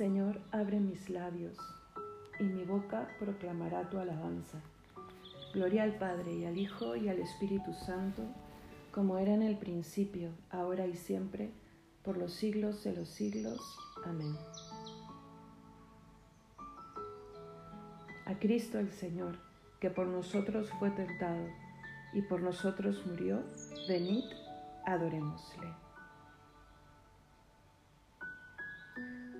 Señor, abre mis labios, y mi boca proclamará tu alabanza. Gloria al Padre y al Hijo y al Espíritu Santo, como era en el principio, ahora y siempre, por los siglos de los siglos. Amén. A Cristo el Señor, que por nosotros fue tentado y por nosotros murió, venid, adorémosle.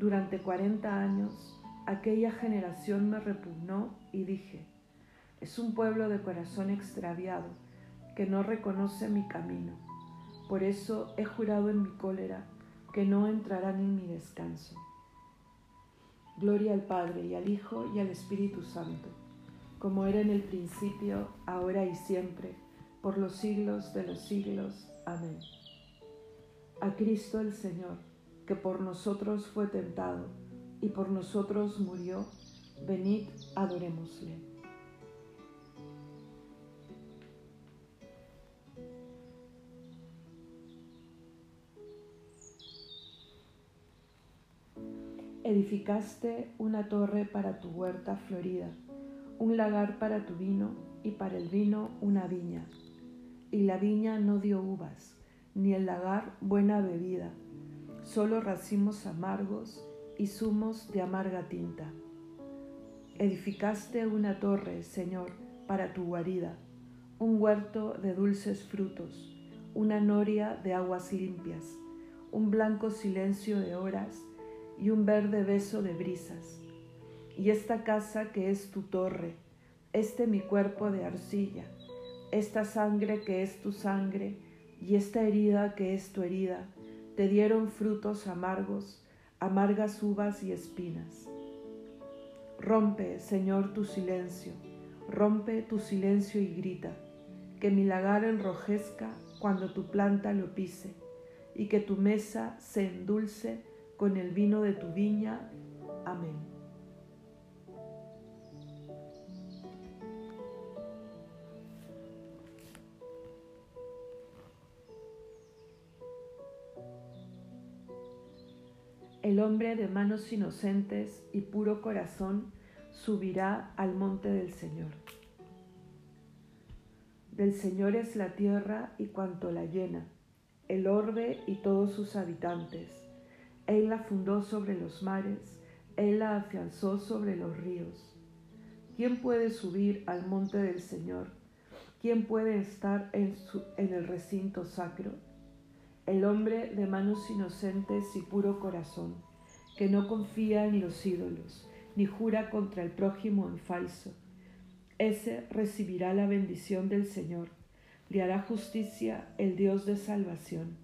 Durante cuarenta años aquella generación me repugnó y dije, es un pueblo de corazón extraviado que no reconoce mi camino. Por eso he jurado en mi cólera que no entrarán en mi descanso. Gloria al Padre y al Hijo y al Espíritu Santo, como era en el principio, ahora y siempre, por los siglos de los siglos. Amén. A Cristo el Señor que por nosotros fue tentado y por nosotros murió, venid, adorémosle. Edificaste una torre para tu huerta florida, un lagar para tu vino y para el vino una viña. Y la viña no dio uvas, ni el lagar buena bebida solo racimos amargos y zumos de amarga tinta. Edificaste una torre, Señor, para tu guarida, un huerto de dulces frutos, una noria de aguas limpias, un blanco silencio de horas y un verde beso de brisas. Y esta casa que es tu torre, este mi cuerpo de arcilla, esta sangre que es tu sangre y esta herida que es tu herida, te dieron frutos amargos, amargas uvas y espinas. Rompe, Señor, tu silencio, rompe tu silencio y grita, que mi lagar enrojezca cuando tu planta lo pise, y que tu mesa se endulce con el vino de tu viña. Amén. El hombre de manos inocentes y puro corazón subirá al monte del Señor. Del Señor es la tierra y cuanto la llena, el orbe y todos sus habitantes. Él la fundó sobre los mares, Él la afianzó sobre los ríos. ¿Quién puede subir al monte del Señor? ¿Quién puede estar en, en el recinto sacro? El hombre de manos inocentes y puro corazón, que no confía en los ídolos, ni jura contra el prójimo en falso. Ese recibirá la bendición del Señor, le hará justicia el Dios de salvación.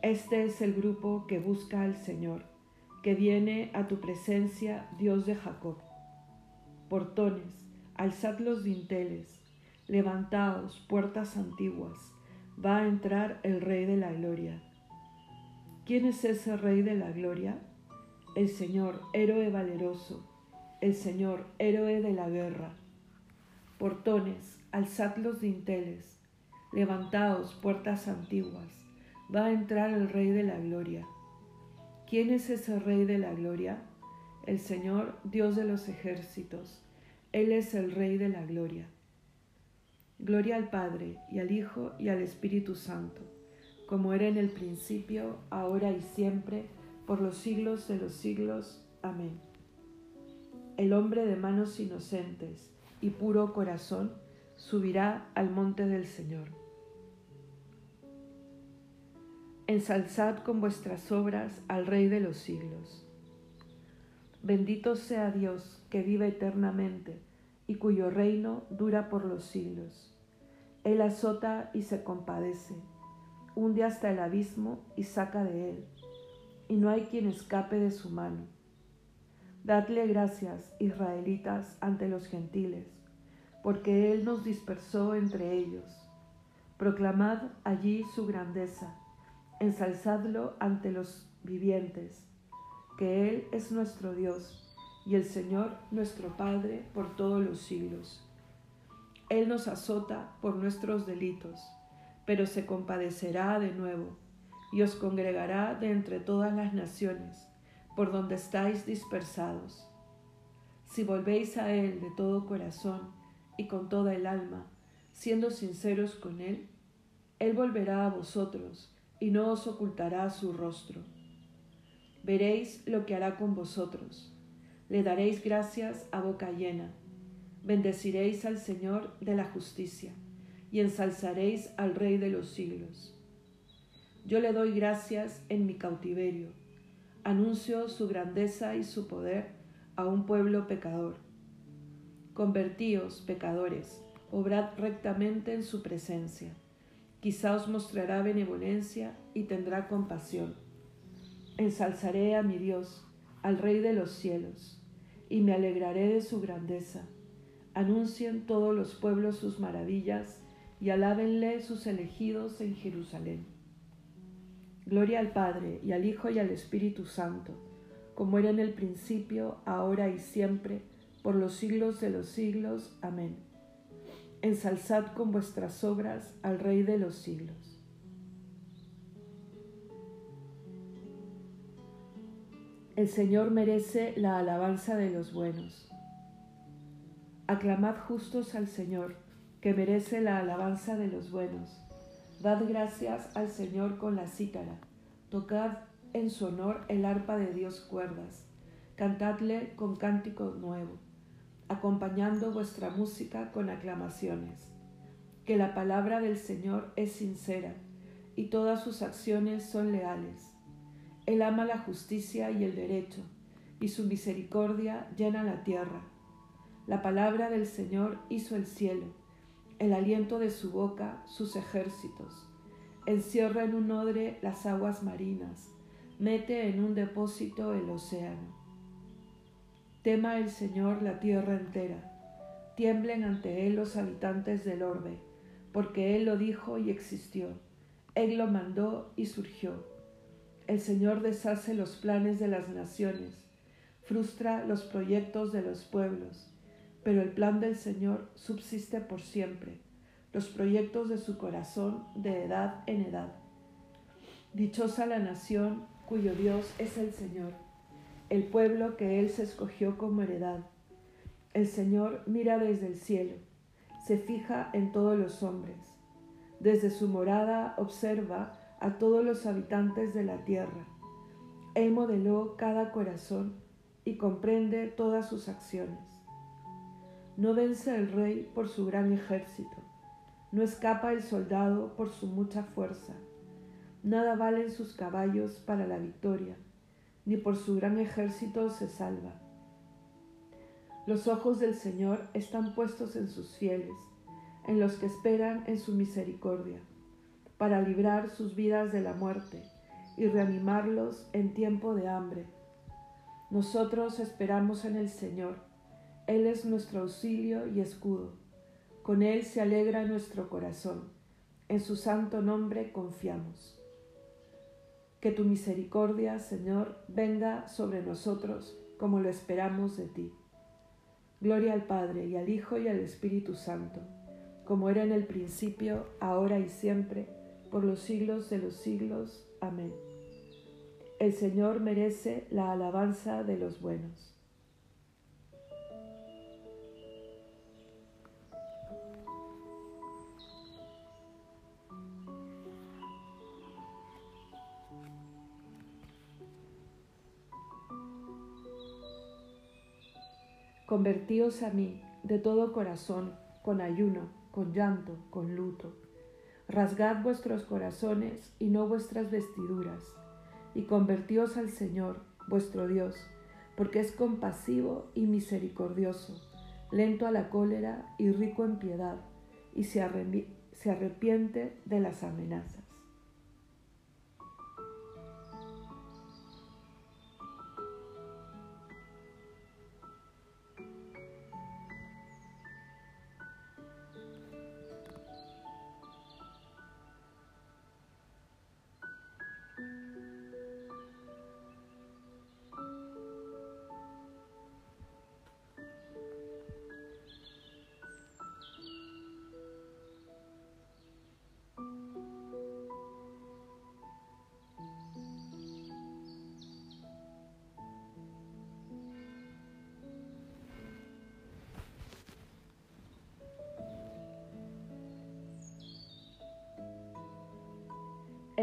Este es el grupo que busca al Señor, que viene a tu presencia, Dios de Jacob. Portones, alzad los dinteles, levantaos, puertas antiguas, va a entrar el Rey de la Gloria. ¿Quién es ese Rey de la Gloria? El Señor, héroe valeroso, el Señor, héroe de la guerra. Portones, alzad los dinteles, levantaos, puertas antiguas, va a entrar el Rey de la Gloria. ¿Quién es ese Rey de la Gloria? El Señor, Dios de los ejércitos, Él es el Rey de la Gloria. Gloria al Padre, y al Hijo, y al Espíritu Santo, como era en el principio, ahora y siempre, por los siglos de los siglos. Amén. El hombre de manos inocentes y puro corazón subirá al monte del Señor. Ensalzad con vuestras obras al Rey de los siglos. Bendito sea Dios que vive eternamente y cuyo reino dura por los siglos. Él azota y se compadece, hunde hasta el abismo y saca de él, y no hay quien escape de su mano. Dadle gracias, israelitas, ante los gentiles, porque Él nos dispersó entre ellos. Proclamad allí su grandeza, ensalzadlo ante los vivientes, que Él es nuestro Dios y el Señor nuestro Padre por todos los siglos. Él nos azota por nuestros delitos, pero se compadecerá de nuevo y os congregará de entre todas las naciones por donde estáis dispersados. Si volvéis a Él de todo corazón y con toda el alma, siendo sinceros con Él, Él volverá a vosotros y no os ocultará su rostro. Veréis lo que hará con vosotros. Le daréis gracias a boca llena. Bendeciréis al Señor de la justicia y ensalzaréis al Rey de los siglos. Yo le doy gracias en mi cautiverio anuncio su grandeza y su poder a un pueblo pecador. Convertíos, pecadores, obrad rectamente en su presencia. Quizá os mostrará benevolencia y tendrá compasión. Ensalzaré a mi Dios, al Rey de los cielos, y me alegraré de su grandeza. Anuncien todos los pueblos sus maravillas y alábenle sus elegidos en Jerusalén. Gloria al Padre, y al Hijo, y al Espíritu Santo, como era en el principio, ahora y siempre, por los siglos de los siglos. Amén. Ensalzad con vuestras obras al Rey de los siglos. El Señor merece la alabanza de los buenos. Aclamad justos al Señor, que merece la alabanza de los buenos. Dad gracias al Señor con la cítara, tocad en su honor el arpa de Dios cuerdas, cantadle con cántico nuevo, acompañando vuestra música con aclamaciones. Que la palabra del Señor es sincera y todas sus acciones son leales. Él ama la justicia y el derecho, y su misericordia llena la tierra. La palabra del Señor hizo el cielo el aliento de su boca sus ejércitos. Encierra en un odre las aguas marinas, mete en un depósito el océano. Tema el Señor la tierra entera, tiemblen ante Él los habitantes del orbe, porque Él lo dijo y existió, Él lo mandó y surgió. El Señor deshace los planes de las naciones, frustra los proyectos de los pueblos pero el plan del Señor subsiste por siempre, los proyectos de su corazón de edad en edad. Dichosa la nación cuyo Dios es el Señor, el pueblo que Él se escogió como heredad. El Señor mira desde el cielo, se fija en todos los hombres. Desde su morada observa a todos los habitantes de la tierra. Él modeló cada corazón y comprende todas sus acciones. No vence el rey por su gran ejército, no escapa el soldado por su mucha fuerza. Nada valen sus caballos para la victoria, ni por su gran ejército se salva. Los ojos del Señor están puestos en sus fieles, en los que esperan en su misericordia, para librar sus vidas de la muerte y reanimarlos en tiempo de hambre. Nosotros esperamos en el Señor él es nuestro auxilio y escudo. Con Él se alegra nuestro corazón. En su santo nombre confiamos. Que tu misericordia, Señor, venga sobre nosotros como lo esperamos de ti. Gloria al Padre y al Hijo y al Espíritu Santo, como era en el principio, ahora y siempre, por los siglos de los siglos. Amén. El Señor merece la alabanza de los buenos. Convertíos a mí de todo corazón, con ayuno, con llanto, con luto. Rasgad vuestros corazones y no vuestras vestiduras, y convertíos al Señor, vuestro Dios, porque es compasivo y misericordioso, lento a la cólera y rico en piedad, y se, arrepiente de las amenazas.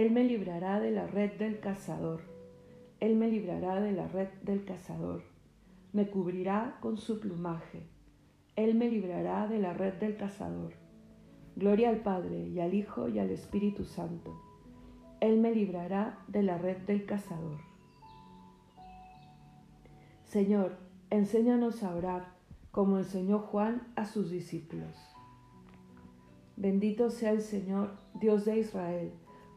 Él me librará de la red del cazador. Él me librará de la red del cazador. Me cubrirá con su plumaje. Él me librará de la red del cazador. Gloria al Padre y al Hijo y al Espíritu Santo. Él me librará de la red del cazador. Señor, enséñanos a orar como enseñó Juan a sus discípulos. Bendito sea el Señor, Dios de Israel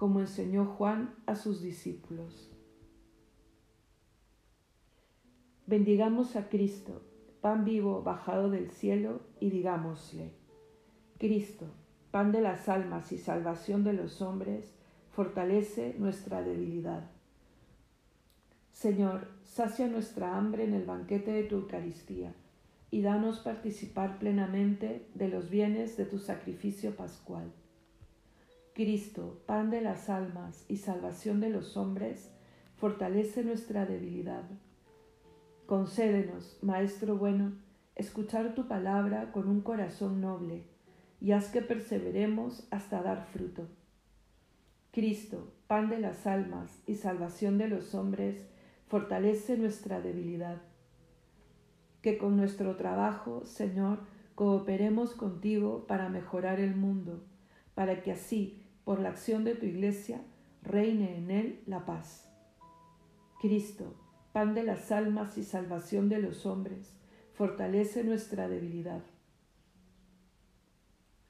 como enseñó Juan a sus discípulos. Bendigamos a Cristo, pan vivo bajado del cielo, y digámosle, Cristo, pan de las almas y salvación de los hombres, fortalece nuestra debilidad. Señor, sacia nuestra hambre en el banquete de tu Eucaristía y danos participar plenamente de los bienes de tu sacrificio pascual Cristo, pan de las almas y salvación de los hombres, fortalece nuestra debilidad. Concédenos, Maestro bueno, escuchar tu palabra con un corazón noble y haz que perseveremos hasta dar fruto. Cristo, pan de las almas y salvación de los hombres, fortalece nuestra debilidad. Que con nuestro trabajo, Señor, cooperemos contigo para mejorar el mundo, para que así, por la acción de tu iglesia, reine en él la paz. Cristo, pan de las almas y salvación de los hombres, fortalece nuestra debilidad.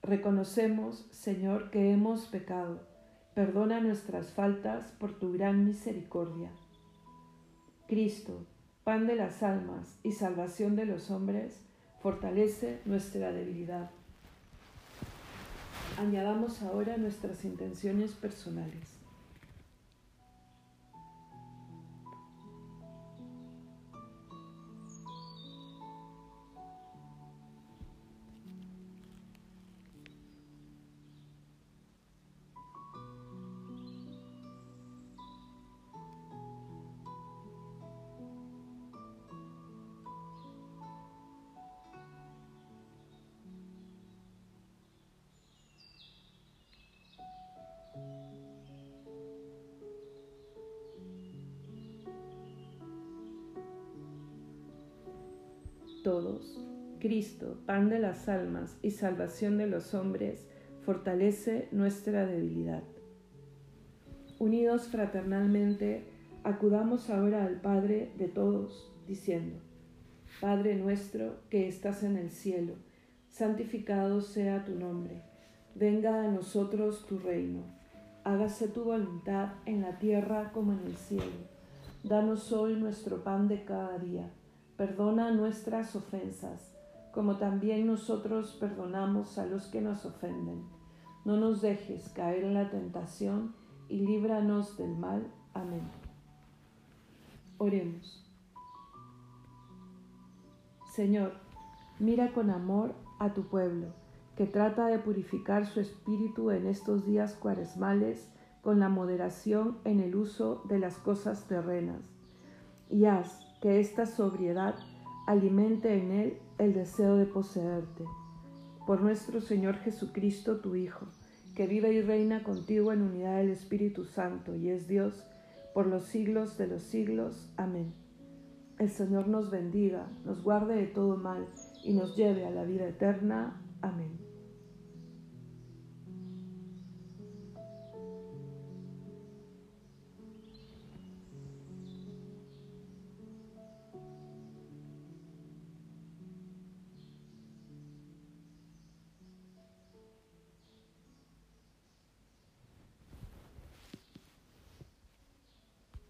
Reconocemos, Señor, que hemos pecado. Perdona nuestras faltas por tu gran misericordia. Cristo, pan de las almas y salvación de los hombres, fortalece nuestra debilidad. Añadamos ahora nuestras intenciones personales. Todos. Cristo, pan de las almas y salvación de los hombres, fortalece nuestra debilidad. Unidos fraternalmente, acudamos ahora al Padre de todos, diciendo, Padre nuestro que estás en el cielo, santificado sea tu nombre, venga a nosotros tu reino, hágase tu voluntad en la tierra como en el cielo. Danos hoy nuestro pan de cada día, perdona nuestras ofensas, como también nosotros perdonamos a los que nos ofenden. No nos dejes caer en la tentación y líbranos del mal. Amén. Oremos. Señor, mira con amor a tu pueblo, que trata de purificar su espíritu en estos días cuaresmales con la moderación en el uso de las cosas terrenas, y haz que esta sobriedad alimente en él el deseo de poseerte. Por nuestro Señor Jesucristo, tu Hijo, que vive y reina contigo en unidad del Espíritu Santo y es Dios por los siglos de los siglos. Amén. El Señor nos bendiga, nos guarde de todo mal y nos lleve a la vida eterna. Amén.